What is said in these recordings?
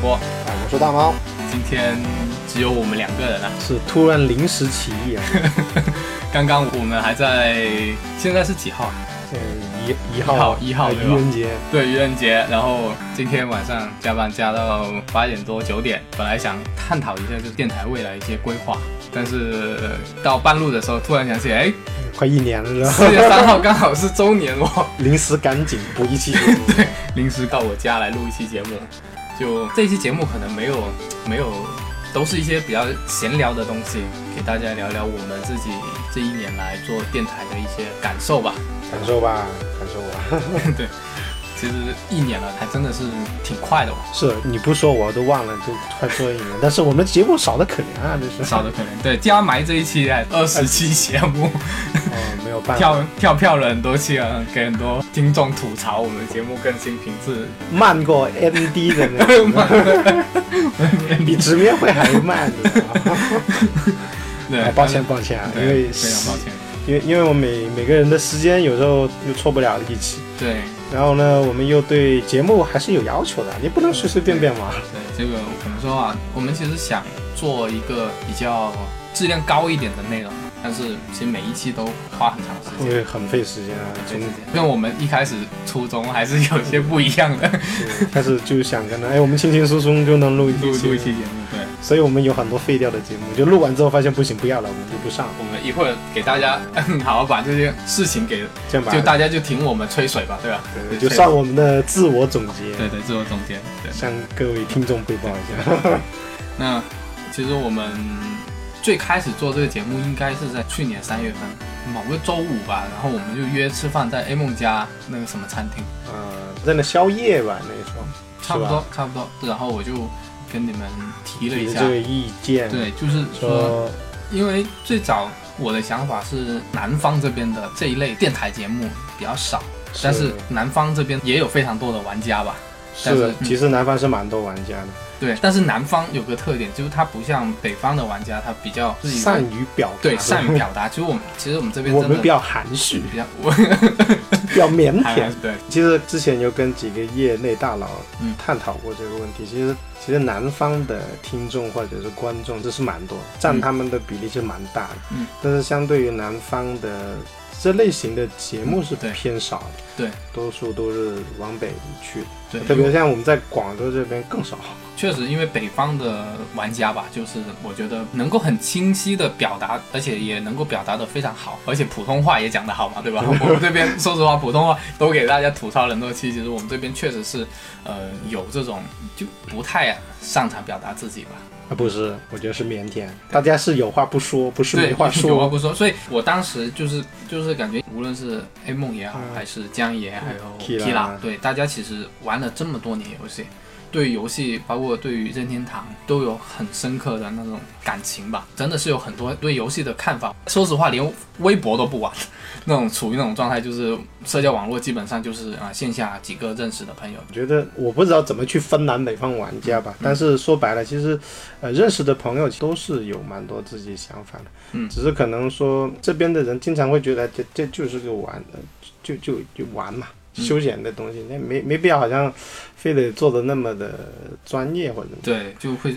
波波。啊，我是大猫，今天只有我们两个人啊。是突然临时起意啊，刚刚我们还在，现在是几号啊？呃，一一号一号愚人节，对，愚人节。然后今天晚上加班加到八点多九点，本来想探讨一下就电台未来一些规划，但是呃到半路的时候突然想起，哎，快一年了？四月三号刚好是周年哦。临时赶紧补一期节目，临时到我家来录一期节目，就这期节目可能没有没有，都是一些比较闲聊的东西，给大家聊聊我们自己这一年来做电台的一些感受吧。感受吧，感受吧。对，其实一年了，还真的是挺快的哦，是你不说我都忘了，就快做一年。但是我们节目少的可怜啊，这是少的可怜。对，加埋这一期还 二十期节目，哦，没有办法，跳跳票了很多期啊，给很多听众吐槽我们节目更新频次慢过 MD 的那个，比 直面会还慢？对啊，抱歉抱歉啊，因为非常抱歉。因为因为我每每个人的时间有时候又错不了一起，对。然后呢，我们又对节目还是有要求的，你不能随随便便嘛。对，这个怎么说啊？我们其实想做一个比较质量高一点的内容，但是其实每一期都花很长时间。会很费时间啊，对真的。跟我们一开始初衷还是有些不一样的，是开始就想跟他，哎，我们轻轻松松就能录一期，录录一期节目。对，所以我们有很多废掉的节目，就录完之后发现不行，不要了，我们就不上，我们一会儿给大家好好把这些事情给，这样吧，就大家就听我们吹水吧，对吧？对就算我们的自我总结，对对，自我总结。对，向各位听众汇报一下。那其实我们最开始做这个节目，应该是在去年三月份某个周五吧，然后我们就约吃饭，在 A 梦家那个什么餐厅，呃，在那宵夜吧，那个时候差不多差不多，然后我就跟你们提了一下。这个意见，对，就是说，说因为最早我的想法是南方这边的这一类电台节目比较少，但是南方这边也有非常多的玩家吧。但是其实南方是蛮多玩家的，对，但是南方有个特点，就是它不像北方的玩家，他比较善于表达，对善于表达。其实我们其实我们这边我们比较含蓄，比较 我比较腼腆。对其实之前有跟几个业内大佬嗯探讨过这个问题。其实其实南方的听众或者是观众这是蛮多的，占他们的比例是蛮大的。嗯，但是相对于南方的这类型的节目是偏少的，对，多数都是往北去的。对，特别像我们在广州这边更少。确实，因为北方的玩家吧，就是我觉得能够很清晰的表达，而且也能够表达的非常好，而且普通话也讲得好嘛，对吧？我们这边说实话，普通话都给大家吐槽了很多期，其实我们这边确实是，呃，有这种就不太擅长表达自己吧。啊，不是，我觉得是腼腆，大家是有话不说，不是对，没话说 有话。不说，所以我当时就是就是感觉，无论是 A 梦也好，嗯还是江爷，还有 Kira Kira，对大家其实玩了这么多年游戏，对游戏，包括对于任天堂，都有很深刻的那种感情吧。真的是有很多对游戏的看法。说实话，连微博都不玩，那种处于那种状态，就是社交网络基本上就是啊、线下几个认识的朋友。我觉得我不知道怎么去分南北方玩家嗯吧，但是说白了，其实，呃，认识的朋友都是有蛮多自己想法的，嗯只是可能说这边的人经常会觉得这这就是个玩，呃就就就玩嘛，嗯休闲的东西，那没没必要好像非得做的那么的专业或者，对，就会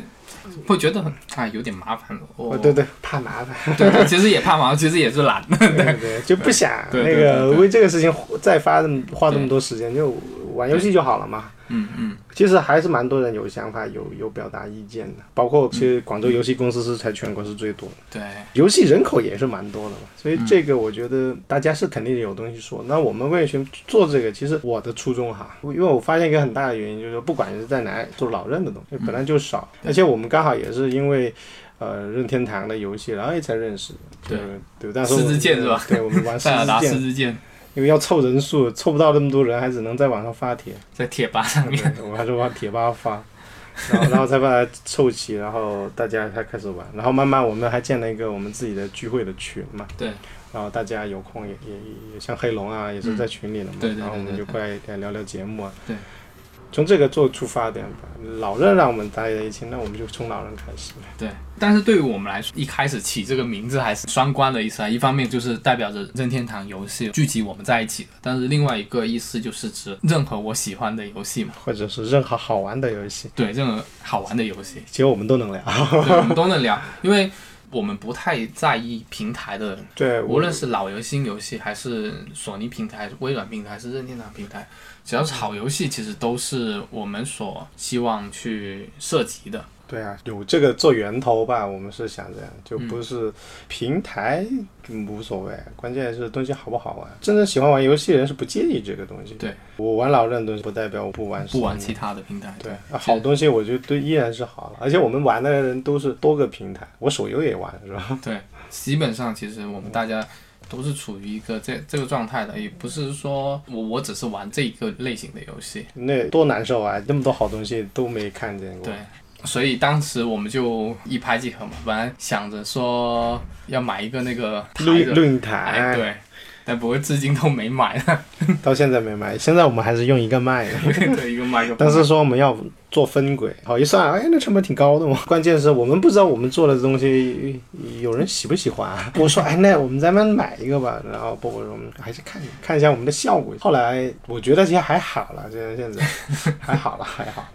会觉得很啊有点麻烦。了哦对对，怕麻烦，对对，其实也怕麻烦，其实也是懒。对对，就不想那个为这个事情再花这么花那么多时间，就玩游戏就好了嘛。嗯嗯。其实还是蛮多人有想法、有有表达意见的，包括其实广州游戏公司是在全国是最多的，对，游戏人口也是蛮多的嘛，所嗯以这个我觉得大家是肯定有东西说。那我们为什么做这个？其实我的初衷哈，因为我发现一个很大的原因就是说，不管是在哪做老任的东西，本来就少，对而且我们刚好也是因为。呃，任天堂的游戏，然后也才认识，对对，但是我狮子剑是吧对，我们玩狮塞尔达子剑，狮之剑因为要凑人数，凑不到那么多人，还只能在网上发帖。在贴吧上面，对我还是往贴吧发，然后然后才把它凑齐，然后大家才开始玩，然后慢慢我们还建了一个我们自己的聚会的群嘛，对，然后大家有空也也也像黑龙啊，也是在群里的嘛，对对对然后我们就过来来聊聊节目啊，对，从这个做出发点吧。老任让我们待在一起，那我们就从老任开始。对，但是对于我们来说，一开始起这个名字还是双关的意思啊。一方面就是代表着任天堂游戏聚集我们在一起的，但是另外一个意思就是指任何我喜欢的游戏嘛，或者是任何好玩的游戏，对，任何好玩的游戏，其实我们都能聊，对我们都能聊，因为我们不太在意平台的，对，无论是老游戏、新游戏，还是索尼平台、微软平台、还是任天堂平台，只要是好游戏，其实都是我们所希望去涉及的。对啊，有这个做源头吧，我们是想这样，就不是平台无所谓，关键是东西好不好玩。真正喜欢玩游戏的人是不介意这个东西。对，我玩老任东西不代表我不玩，不玩其他的平台。对，好东西我觉得都依然是好了，而且我们玩的人都是多个平台，我手游也玩，是吧？对，基本上其实我们大家。都是处于一个这这个状态的，也不是说我我只是玩这一个类型的游戏，那多难受啊！那么多好东西都没看见过。对，所以当时我们就一拍即合嘛，本来想着说要买一个那个录录音台，对。但不过至今都没买，到现在没买。现在我们还是用一个麦，对一个麦克。但是说我们要做分轨，好一算，哎，那成本挺高的嘛。关键是我们不知道我们做的东西有人喜不喜欢。我说，哎，那我们咱们买一个吧。然后波波说，我们还是看看一下我们的效果。后来我觉得其实还好了，现在现在还好了，还好了，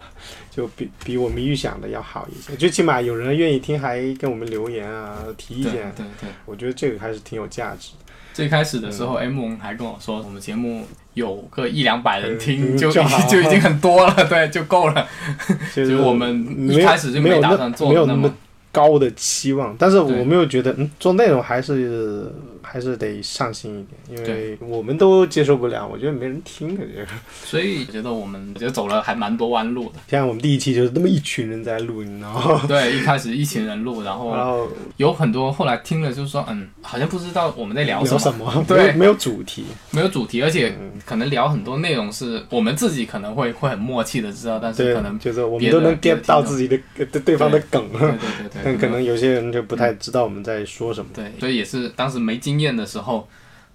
就比比我们预想的要好一些。最起码有人愿意听，还跟我们留言啊，提意见。对对，我觉得这个还是挺有价值的。最开始的时候，M 还跟我说，我们节目有个一两百人听就 就已经很多了，对，就够了。其实我们一开始就没打算做那么高的期望，但是我没有觉得，嗯，做内容还是。还是得上心一点，因为我们都接受不了，我觉得没人听的这个。所以觉得我们就走了还蛮多弯路的。像我们第一期就是那么一群人在录，你知道吗？对，一开始一群人录，然后有很多后来听了就是说，嗯，好像不知道我们在聊什么，对，没有主题，没有主题，而且可能聊很多内容是我们自己可能会会很默契的知道，但是可能就是我们都能 get 到自己的对对方的梗，对对对对，但可能有些人就不太知道我们在说什么。对，所以也是当时没经。验的时候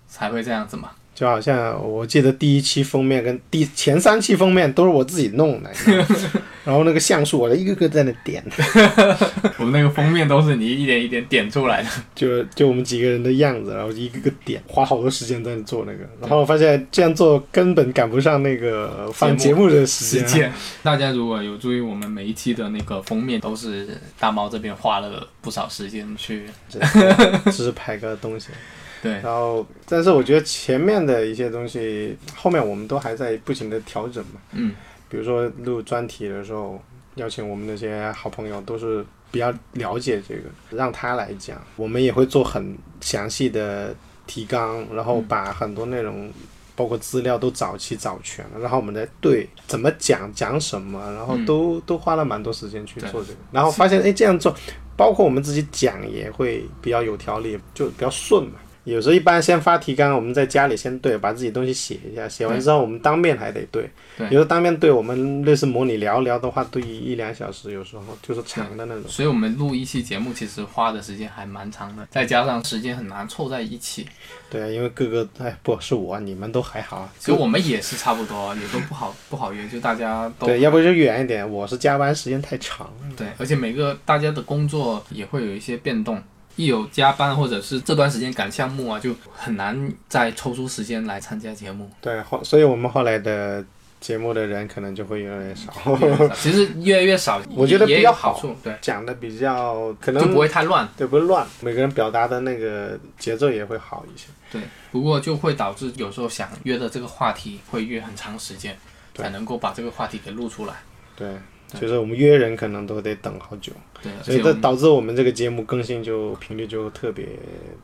才会这样子嘛，就好像我记得第一期封面跟第前三期封面都是我自己弄的，然后那个像素我一个个在那点，我们那个封面都是你一点一点点出来的，就就我们几个人的样子，然后一个个点，花好多时间在做那个，然后我发现这样做根本赶不上那个放节目的时间。大家如果有注意，我们每一期的那个封面都是大猫这边花了不少时间去，只是拍个东西。对，然后，但是我觉得前面的一些东西，后面我们都还在不停的调整嘛。嗯，比如说录专题的时候，邀请我们那些好朋友，都是比较了解这个，让他来讲。我们也会做很详细的提纲，然后把很多内容，包括资料都找齐找全了，然后我们再对怎么讲讲什么，然后都都花了蛮多时间去做这个。然后发现，哎，这样做，包括我们自己讲也会比较有条理，就比较顺嘛。有时候一般先发提纲，我们在家里先对，把自己东西写一下，写完之后我们当面还得对。对。有时候当面对，我们类似模拟聊聊的话，对一两小时，有时候就是长的那种。所以我们录一期节目，其实花的时间还蛮长的，再加上时间很难凑在一起。对，因为各个哎，不是我，你们都还好。其实我们也是差不多，也都不好不好约，就大家都。对，要不就远一点。我是加班时间太长。对，而且每个大家的工作也会有一些变动。一有加班或者是这段时间赶项目啊，就很难再抽出时间来参加节目。对，后所以我们后来的节目的人可能就会越来越少。其实越来越少，我觉得比较好处。对，讲的比较可能就不会太乱，对，不会乱。每个人表达的那个节奏也会好一些。对，不过就会导致有时候想约的这个话题会约很长时间，才能够把这个话题给录出来。对。就是我们约人可能都得等好久，对，所以这导致我们这个节目更新就频率就特别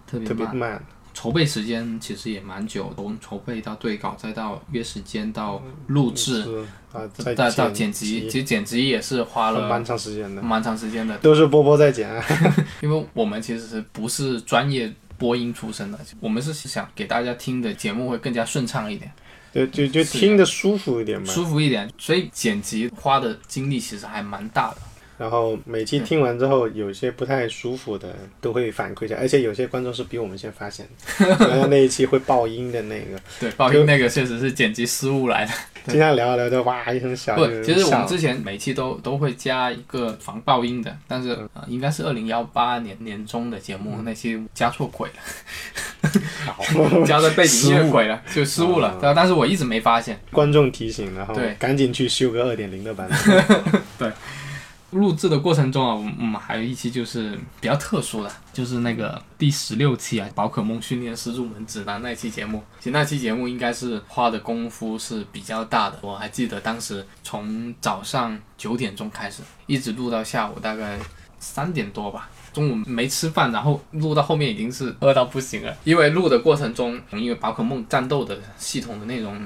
特别特别慢。筹备时间其实也蛮久，从筹备到对稿，再到约时间到录制啊，再到剪辑，其实剪辑也是花了蛮长时间的，蛮长时间的。都是波波在剪，因为我们其实不是专业播音出身的，我们是想给大家听的节目会更加顺畅一点。就就就听着舒服一点嘛，舒服一点，所以剪辑花的精力其实还蛮大的。然后每期听完之后，有些不太舒服的都会反馈一下，而且有些观众是比我们先发现的，然后那一期会爆音的那个，对，爆音那个确实是剪辑失误来的。经常聊着聊着哇一声响。不，其实我们之前每期都都会加一个防爆音的，但是、呃、应该是二零幺八年年中的节目，那期加错轨了，好 加的背景音乐毁了，就失误了。但但是我一直没发现。观众提醒，然后对赶紧去修个二点零的版本。对录制的过程中啊，我们我们还有一期就是比较特殊的，就是那个第十六期啊，宝可梦训练师入门指南那期节目。其实那期节目应该是花的功夫是比较大的，我还记得当时从早上九点钟开始，一直录到下午大概三点多吧。中午没吃饭，然后录到后面已经是饿到不行了。因为录的过程中，因为宝可梦战斗的系统的内容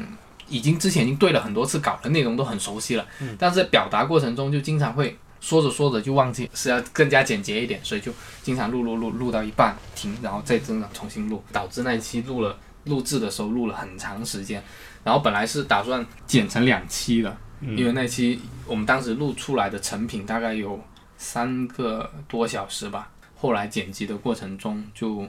已经之前已经对了很多次稿的内容都很熟悉了，但是在表达过程中就经常会说着说着就忘记是要更加简洁一点，所以就经常录录录录到一半停，然后再真的重新录，导致那一期录了录制的时候录了很长时间。然后本来是打算剪成两期的，因为那期我们当时录出来的成品大概有三个多小时吧，后来剪辑的过程中就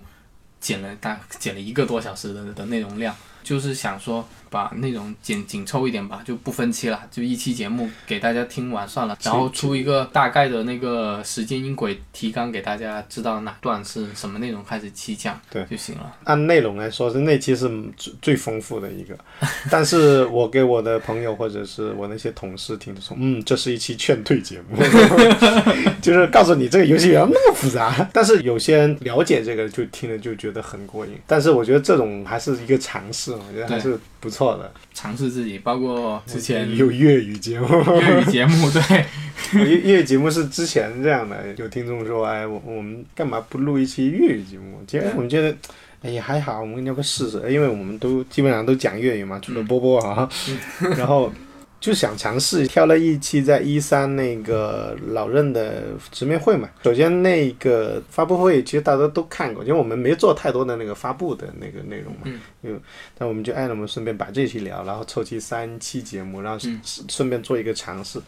剪了大剪了一个多小时的的内容量，就是想说把内容剪紧凑一点吧，就不分期了，就一期节目给大家听完算了，然后出一个大概的那个时间音轨提纲给大家知道哪段是什么内容开始起讲，对就行了。按内容来说，是那期是最最丰富的一个，但是我给我的朋友或者是我那些同事听的说，嗯，这是一期劝退节目，就是告诉你这个游戏原来那么复杂。但是有些人了解这个，就听了就觉得很过瘾。但是我觉得这种还是一个尝试，我觉得还是不错的。尝试自己，包括之前有粤语节目，粤语节目，对，粤粤语节目是之前这样的，有听众说，哎，我我们干嘛不录一期粤语节目？其实我们觉得。哎呀，还好，我们要不试试？因为我们都基本上都讲粤语嘛，除了波波啊，然后就想尝试，挑了一期在一三那个老任的直面会嘛。首先那个发布会其实大家都看过，因为我们没做太多的那个发布的那个内容嘛，嗯，因但我们就按了，我们顺便把这期聊，然后凑齐三期节目，然后嗯顺便做一个尝试。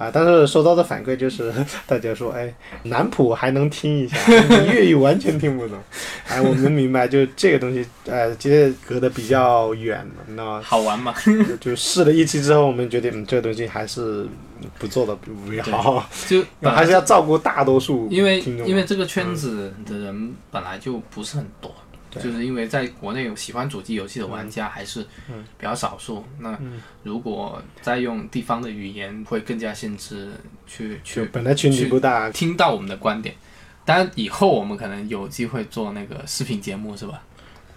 啊，但是收到的反馈就是大家说，哎，南普还能听一下，粤语完全听不懂。哎，我们明白，就这个东西，呃，其实隔得比较远，那好玩嘛。就就试了一期之后，我们决定，嗯，这个东西还是不做的为好，就 还是要照顾大多数因为因为这个圈子的人本来就不是很多，对就是因为在国内有喜欢主机游戏的玩家还是比较少数。那如果再用地方的语言，会更加限制去去本来群体不大，听到我们的观点。当然，以后我们可能有机会做那个视频节目，是吧？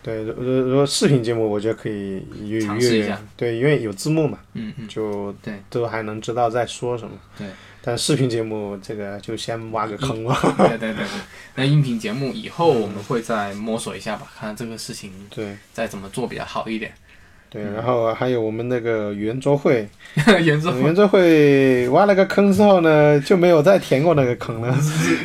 对，如如如果视频节目，我觉得可以尝试一下，对，因为有字幕嘛，嗯嗯，就对都还能知道在说什么。对，但视频节目这个就先挖个坑了。对对对对。那音频节目以后我们会再摸索一下吧，看这个事情对再怎么做比较好一点。对，然后还有我们那个圆桌会，圆桌圆桌会挖了个坑之后呢，就没有再填过那个坑了。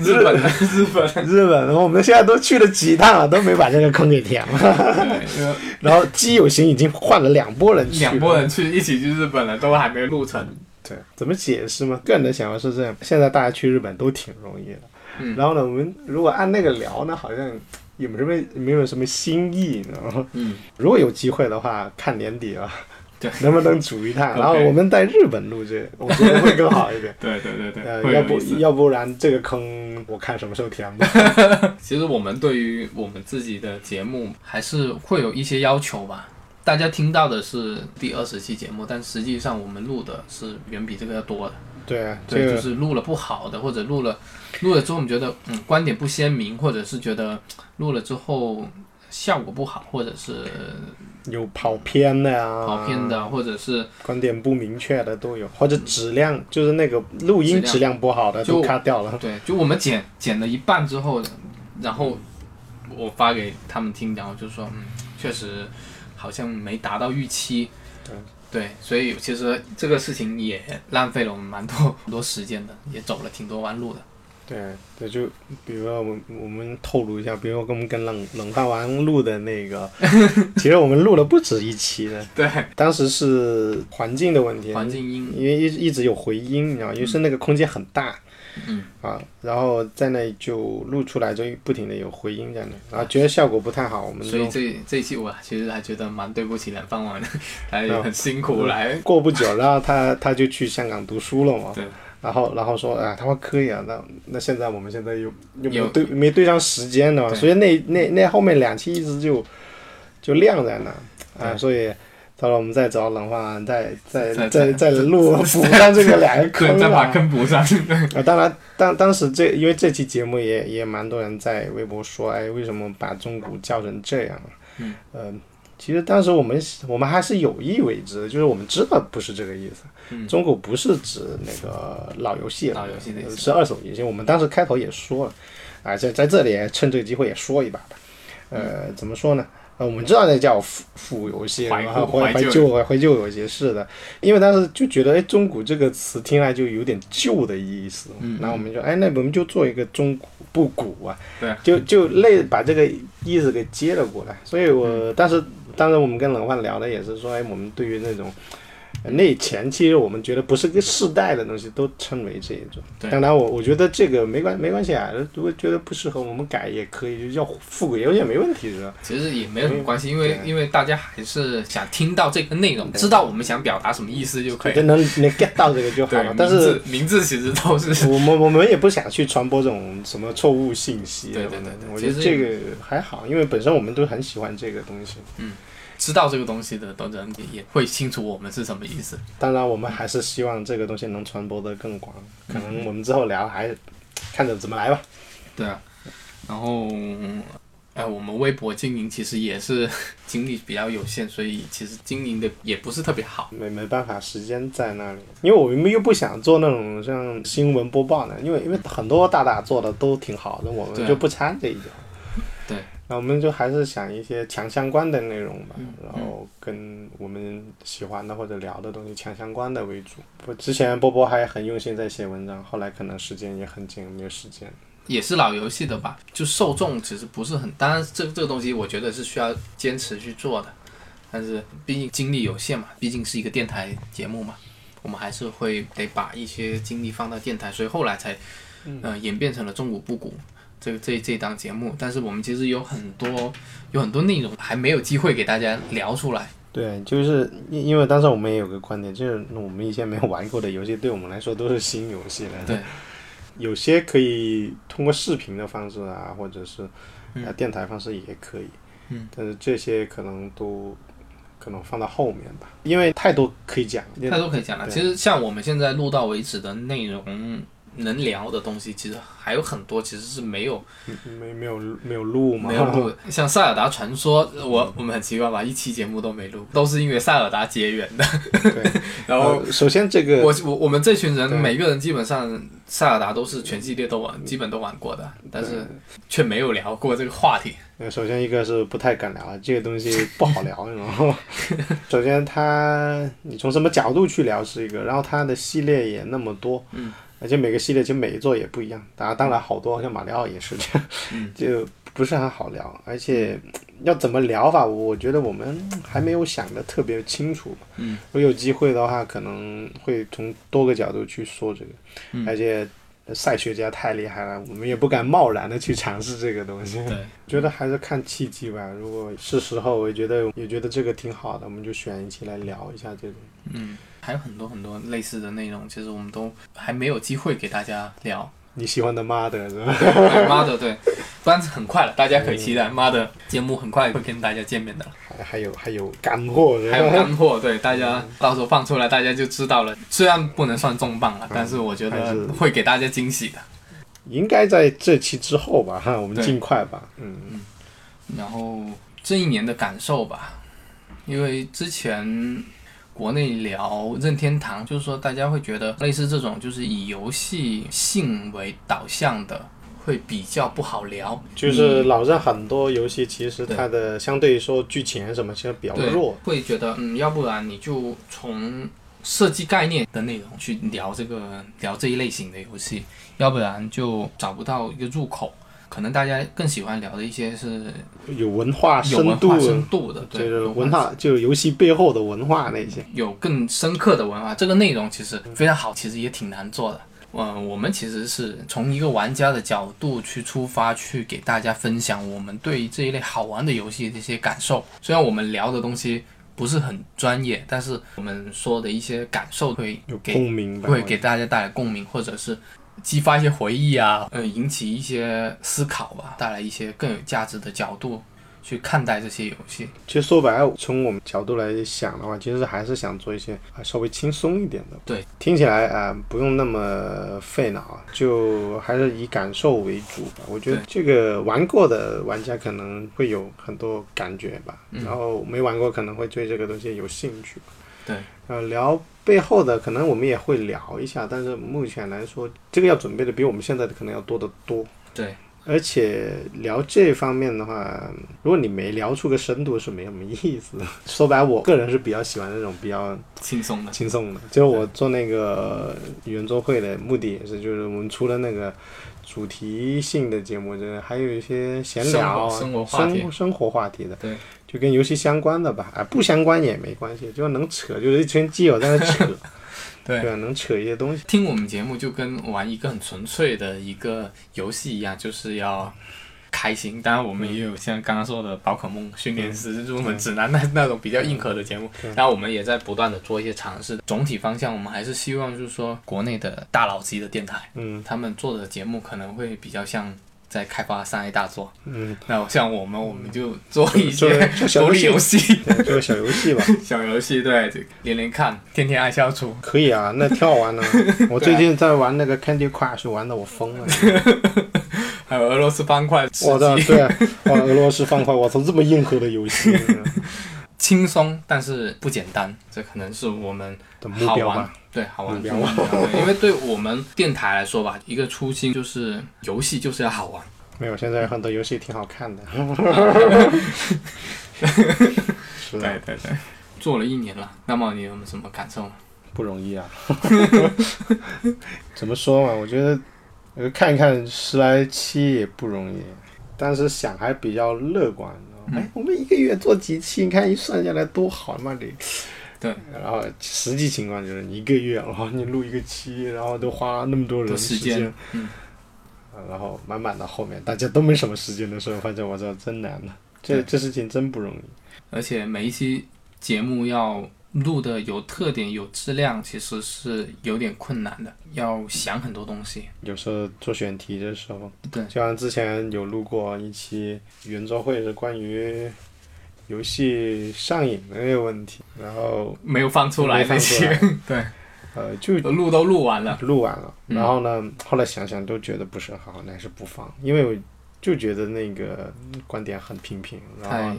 日本的 日本日本，我们现在都去了几趟了，都没把这个坑给填了。然后基友行已经换了两拨人去，两拨人。去一起去日本了，都还没录成。对，怎么解释嘛？个人的想法是这样：现在大家去日本都挺容易的。嗯然后呢，我们如果按那个聊呢，好像也没什么没有什么新意，你知道吗？嗯，如果有机会的话，看年底了，对，能不能组一趟？然后我们在日本录制，我觉得会更好一点。对对对对，呃，要不。要不然这个坑我看什么时候填吧。其实我们对于我们自己的节目还是会有一些要求吧。大家听到的是第二十期节目，但实际上我们录的是远比这个要多的。对啊，这对，就是录了不好的，或者录了录了之后我们觉得嗯观点不鲜明，或者是觉得录了之后效果不好，或者是有跑偏的呀，跑偏的，或者是观点不明确的都有，或者质量就是那个录音质量不好的就都卡掉了。对，就我们剪剪了一半之后，然后我发给他们听，然后就说，嗯，确实好像没达到预期。对。对，所以其实这个事情也浪费了我们蛮多很多时间的，也走了挺多弯路的。对对，就比如说我们我们透露一下，比如说跟我们跟冷冷饭王录的那个，其实我们录了不止一期的，对，当时是环境的问题，环境音，因为一一直有回音，你知道吗，因为是那个空间很大，嗯。啊，然后在那就录出来，就不停的有回音在那，然后觉得效果不太好，我们所以这这一期我其实还觉得蛮对不起冷饭碗的，他很辛苦来。过不久，然后他他就去香港读书了嘛，对，然后然后说啊，他说可以啊，那那现在我们现在又又没对没对上时间的嘛，所以那那那后面两期一直就就晾在那啊，对。所以到时候我们再找冷饭碗再再再再录补上这个两个坑 再把啊。坑补上。啊，当然，当当时这因为这期节目也也蛮多人在微博说，哎，为什么把中古叫成这样？嗯，呃，其实当时我们我们还是有意为之，就是我们知道不是这个意思。嗯中古不是指那个老游戏，老游戏的意思是二手游戏。我们当时开头也说了，啊，在在这里趁这个机会也说一把吧。呃，怎么说呢？呃，我们知道那叫复复游戏，怀然后旧怀旧怀旧怀旧游戏是的，因为当时就觉得，哎，中古这个词听来就有点旧的意思，嗯然后我们就，哎，那我们就做一个中古不古啊，对，就就类把这个意思给接了过来。所以嗯。我当时，当时我们跟冷焕聊的也是说，哎，我们对于那种。呃那前期我们觉得不是个世代的东西，都称为这一种。对当然我我觉得这个没关没关系啊，如果觉得不适合我们改也可以，就叫复古游戏也没问题是吧？其实也没有什么关系，因为因为大家还是想听到这个内容，知道我们想表达什么意思就可以。就能能 get 到这个就好了。，但名是字名字其实都是我们我们也不想去传播这种什么错误信息。对对对对我觉得这个还好，因为本身我们都很喜欢这个东西。知道这个东西的的人也会清楚我们是什么意思。当然，我们还是希望这个东西能传播的更广。可嗯能我们之后聊还看着怎么来吧。对啊，然后，哎，我们微博经营其实也是精力比较有限，所以其实经营的也不是特别好。没没办法，时间在那里。因为我们又不想做那种像新闻播报的，因为因为很多大大做的都挺好的，我们就不掺这一脚。对。那我们就还是想一些强相关的内容吧，嗯然后跟我们喜欢的或者聊的东西强相关的为主。不之前波波还很用心在写文章，后来可能时间也很紧，没有时间。也是老游戏的吧，就受众其实不是很，当然这这个东西我觉得是需要坚持去做的，但是毕竟精力有限嘛，毕竟是一个电台节目嘛，我们还是会得把一些精力放到电台，所以后来才，呃，演变成了中古不古这个这这档节目，但是我们其实有很多有很多内容还没有机会给大家聊出来，对，就是因因为当时我们也有个观点，就是我们以前没有玩过的游戏，对我们来说都是新游戏来的。对，有些可以通过视频的方式啊，或者是嗯呃电台方式也可以。嗯，但是这些可能都可能放到后面吧，因为太多可以讲。太多可以讲了。其实像我们现在录到为止的内容。能聊的东西其实还有很多，其实是没有没没有没有录嘛，没有录。像塞尔达传说，我我们很奇怪吧，一期节目都没录，都是因为塞尔达结缘的。对，然后呃首先这个我我我们这群人每个人基本上塞尔达都是全系列都玩，基本都玩过的，但是却没有聊过这个话题。呃，首先一个是不太敢聊，这个东西不好聊，你知道吗？首先它你从什么角度去聊是一个，然后它的系列也那么多，嗯，而且每个系列其实每一座也不一样，当然当然好多像马里奥也是这样，嗯，就不是很好聊，而且要怎么聊法，我觉得我们还没有想的特别清楚。嗯，如果有机会的话，可能会从多个角度去说这个，嗯而且。赛学家太厉害了，我们也不敢贸然的去尝试这个东西。对，觉得还是看契机吧。如果是时候，我也觉得也觉得这个挺好的，我们就选一期来聊一下这种。嗯，还有很多很多类似的内容，其实我们都还没有机会给大家聊。你喜欢的妈的是吧？妈的，对，不然很快了，大家可以期待妈的节目很快会跟大家见面的。还还有还有干货？还有干货，对大家到时候放出来，大家就知道了。虽然不能算重磅了，但是我觉得是会给大家惊喜的。应该在这期之后吧，哈，我们对尽快吧。嗯嗯，然后这一年的感受吧，因为之前国内聊任天堂，就是说大家会觉得类似这种就是以游戏性为导向的，会比较不好聊。就是老任很多游戏其实它的相对于说剧情什么其实比较弱。会觉得嗯，要不然你就从设计概念的内容去聊这个聊这一类型的游戏，要不然就找不到一个入口。可能大家更喜欢聊的一些是有文化有文深度化，深度的，对，就是有文化，就是游戏背后的文化那些。有更深刻的文化，这个内容其实非常好，其实也挺难做的。嗯，我们其实是从一个玩家的角度去出发，去给大家分享我们对这一类好玩的游戏的一些感受。虽然我们聊的东西不是很专业，但是我们说的一些感受会有给共鸣吧，会给大家带来共鸣，或者是激发一些回忆啊，呃，引起一些思考吧，带来一些更有价值的角度去看待这些游戏。其实说白了，从我们角度来想的话，其实还是想做一些啊稍微轻松一点的。对，听起来啊、不用那么费脑啊，就还是以感受为主吧。我觉得这个玩过的玩家可能会有很多感觉吧，嗯然后没玩过可能会对这个东西有兴趣。对，呃，聊背后的可能我们也会聊一下，但是目前来说，这个要准备的比我们现在的可能要多得多。对，而且聊这方面的话，如果你没聊出个深度，是没什么意思的。说白了，我个人是比较喜欢那种比较轻松的，轻松的。就是我做那个圆桌会的目的也是，就是我们除了那个主题性的节目，就是还有一些闲聊啊、生活话题生生活话题的，对，就跟游戏相关的吧。啊，不相关也没关系，就能扯，就是一群基友在那扯，对对啊，能扯一些东西。听我们节目就跟玩一个很纯粹的一个游戏一样，就是要开心。当然，我们也有像刚刚说的宝可梦训练师入门指南那那种比较硬核的节目。然后我们也在不断的做一些尝试。总体方向，我们还是希望就是说，国内的大佬级的电台，嗯他们做的节目可能会比较像。在开发三 A 大作，嗯，那像我们，我们就做一些独立游游戏、对，做小游戏吧。小游戏，对，连连看，天天爱消除。可以啊，那挺好玩的。我最近在玩那个 Candy Crush，玩的我疯了。还有俄罗斯方块吃我操，鸡，对，玩，俄罗斯方块，我操，这么硬核的游戏轻松但是不简单，这可能是我们的目好玩标吧。，对，好玩目标因为对我们电台来说吧，一个初心就是游戏就是要好玩。没有，现在很多游戏挺好看的。是对的，对对，做了一年了，那么你有什么感受？不容易啊。怎么说嘛？我觉得呃看一看十来期也不容易，但是想还比较乐观。哎，我们一个月做几期？你看一算下来多好嘛！这对，然后实际情况就是你一个月，然后你录一个期，然后都花那么多人多时间间，嗯，啊然后满满的后面大家都没什么时间的时候，发现我操真难了，这这事情真不容易。而且每一期节目要录的有特点、有质量，其实是有点困难的，要想很多东西。有时候做选题的时候，对。就像之前有录过一期圆桌会，是关于游戏上瘾的那个问题，然后没有放出来那些，对，呃就录都录完了，录完了，嗯。然后呢，后来想想都觉得不是很好，那还是不放，因为我就觉得那个观点很平平，然后，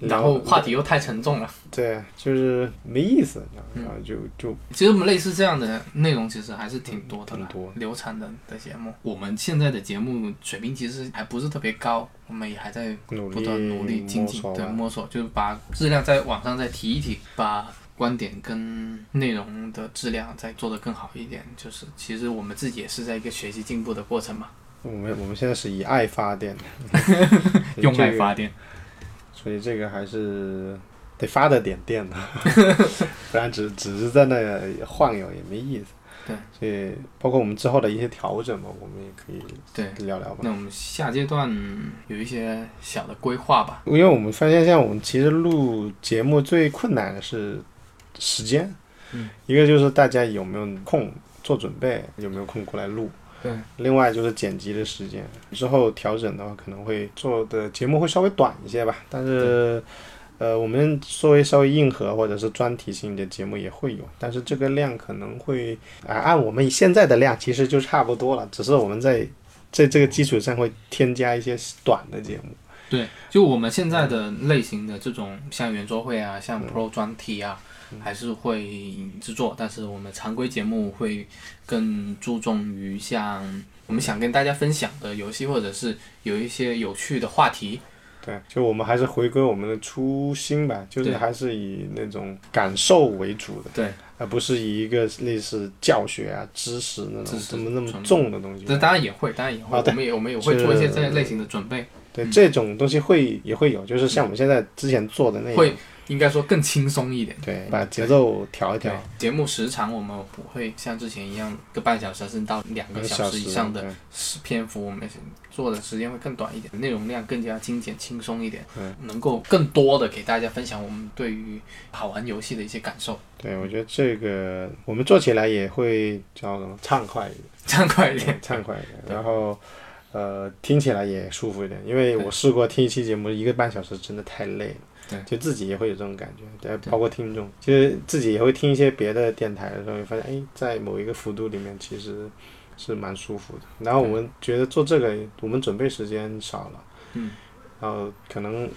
然后话题又太沉重了。对，就是没意思，嗯然后就就其实我们类似这样的内容其实还是挺多的啦，挺多流产的的节目。我们现在的节目水平其实还不是特别高，我们也还在不断努力精进，对摸索，就是把质量在网上再提一提，把观点跟内容的质量再做得更好一点。就是其实我们自己也是在一个学习进步的过程嘛，我们我们现在是以爱发电，用爱这个发电。所以这个还是得发的点电的，不然只只是在那晃悠也没意思。对，所以包括我们之后的一些调整嘛，我们也可以对，聊聊吧。那我们下阶段有一些小的规划吧。因为我们发现，像我们其实录节目最困难的是时间，嗯，一个就是大家有没有空做准备，有没有空过来录，对，另外就是剪辑的时间。之后调整的话，可能会做的节目会稍微短一些吧，但是。呃，我们作为稍微硬核或者是专题性的节目也会有，但是这个量可能会啊、按我们现在的量其实就差不多了，只是我们在在这个基础上会添加一些短的节目。对，就我们现在的类型的这种像圆桌会啊，像 Pro 专题啊，还是会制作，但是我们常规节目会更注重于像我们想跟大家分享的游戏，或者是有一些有趣的话题。对，就我们还是回归我们的初心吧，就是还是以那种感受为主的，对，而不是以一个类似教学啊、知识那种怎么那么重的东西。这当然也会，当然也会，啊我们也我们也会做一些这类型的准备，对，这种东西会也会有，就是像我们现在之前做的那会种应该说更轻松一点。对，把节奏调一调，，节目时长我们不会像之前一样一个半小时甚至到两个小时时以上的篇幅，我们做的时间会更短一点，内容量更加精简轻松一点，嗯能够更多的给大家分享我们对于好玩游戏的一些感受，对，我觉得这个我们做起来也会叫什么畅快一点，畅快一点。畅快一点，然后呃听起来也舒服一点，因为我试过听一期节目一个半小时真的太累了。对就自己也会有这种感觉，对，包括听众，其实自己也会听一些别的电台的时候，会发现，哎，在某一个幅度里面其实是蛮舒服的。然后我们觉得做这个，我们准备时间少了，嗯，然后可能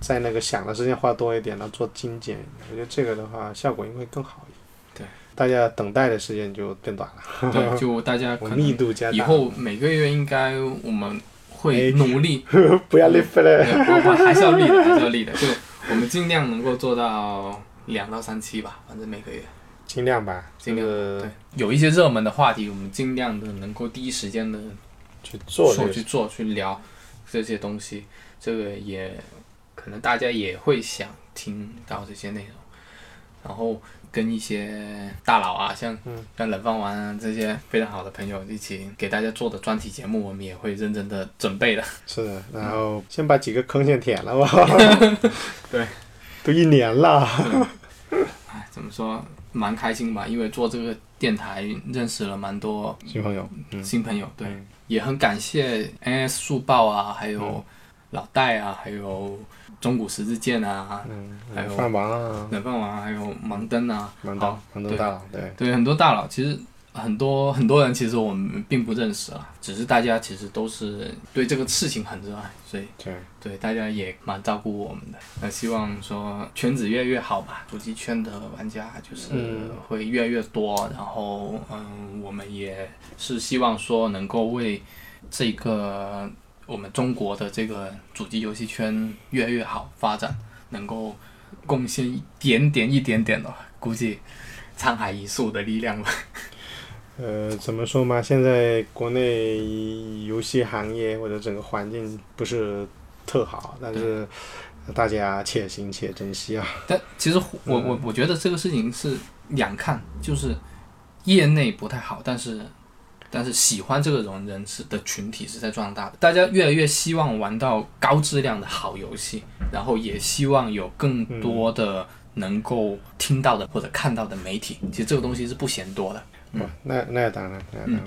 在那个想的时间花多一点，然后做精简，我觉得这个的话效果应该更好一点。对，大家等待的时间就变短了，对，就大家 我密可能度加大。以后每个月应该我们会哎努力，不要 lift 了，对我们还是要立的，还是要立的，就我们尽量能够做到两到三期吧，反正每个月。尽量吧，尽量就是对，有一些热门的话题，我们尽量的能够第一时间的去做去做去聊这些东西，这个也可能大家也会想听到这些内容，然后跟一些大佬啊，像、像冷饭王啊这些非常好的朋友一起给大家做的专题节目，我们也会认真的准备的。是的，然后先把几个坑先填了吧。对，都一年了。哎，怎么说，蛮开心吧？因为做这个电台认识了蛮多新朋友，嗯，新朋友，对，嗯也很感谢 NS 速报啊，还有老戴啊，还有中古十字剑啊，嗯，还有饭王啊，冷饭王，还有盲灯啊，好蛮大，蛮多大佬，对，对，很多大佬，其实很多很多人其实我们并不认识啊，只是大家其实都是对这个事情很热爱，所以对，对大家也蛮照顾我们的。那希望说圈子越来越好吧，主机圈的玩家就是嗯。会越来越多，然后嗯，我们也是希望说能够为这个我们中国的这个主机游戏圈越来越好发展，能够贡献一点点一点点的，估计沧海一粟的力量吧。呃，怎么说嘛？现在国内游戏行业或者整个环境不是特好，但是大家且行且珍惜啊。但其实我我我觉得这个事情是两看，就是业内不太好，但是但是喜欢这个人人是的群体是在壮大的，大家越来越希望玩到高质量的好游戏，然后也希望有更多的能够听到的或者看到的媒体，其实这个东西是不嫌多的。嗯，那那当然，那当然。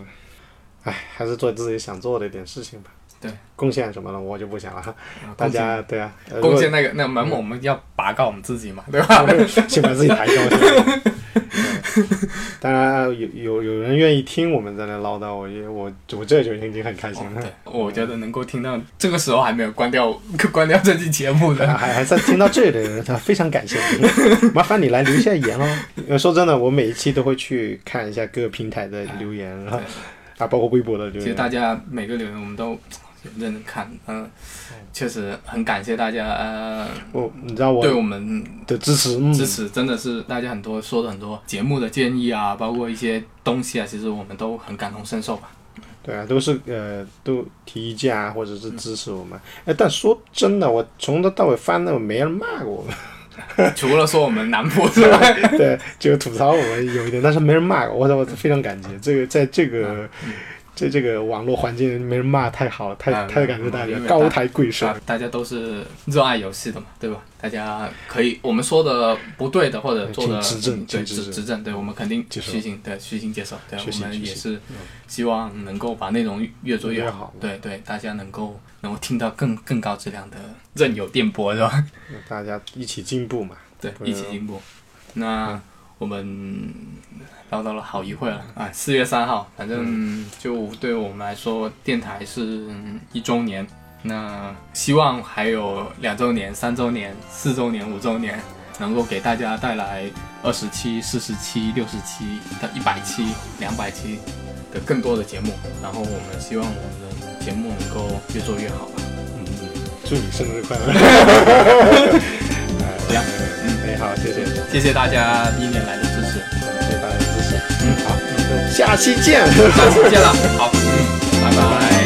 哎，还是做自己想做的一点事情吧。对，贡献什么的我就不想了。啊大家对啊，呃贡献那个那门我们要拔高我们自己嘛，对吧？先把自己抬高 当然有有有人愿意听我们在那唠叨，我也我我这就已经很开心了。对，我觉得能够听到这个时候还没有关掉 关掉这期节目的，还还在听到这里的人，他非常感谢你，麻烦你来留下言哦。呃说真的，我每一期都会去看一下各个平台的留言，然后啊，包括微博的留言。其实大家每个留言我们都有认真看，嗯、确实很感谢大家呃我你知道我对我们的支持，嗯，支持，真的是大家很多说的很多节目的建议啊，包括一些东西啊，其实我们都很感同身受吧。对啊，都是呃都提意见啊，或者是支持我们。哎，但说真的，我从头到尾翻的，没人骂过我们。除了说我们南部之外，对，就吐槽我们有一点，但是没人骂我，我我非常感激。这个在这个在这个网络环境没人骂，太好了，太啊太感谢大家高抬贵手。大大家都是热爱游戏的嘛，对吧？大家可以我们说的不对的或者做的请指正嗯对请指正指指正，对我们肯定虚心对虚心接受，对我们也是希望能够把内容越做越越好对对，大家能够能够听到更更高质量的任由电波，是吧？大家一起进步嘛。对，对一起进步。那我们唠叨了好一会了啊，四月三号，反正就对我们来说，电台是一周年。那希望还有两周年、三周年、四周年、五周年，能够给大家带来二十期、四十期、六十期到一百期、两百期的更多的节目。然后我们希望我们的节目能够越做越好吧。祝你生日快乐！这 样，哎，好，谢谢，谢谢谢大家一年来的支持，谢大家好，下期见。下期见了，好，拜拜。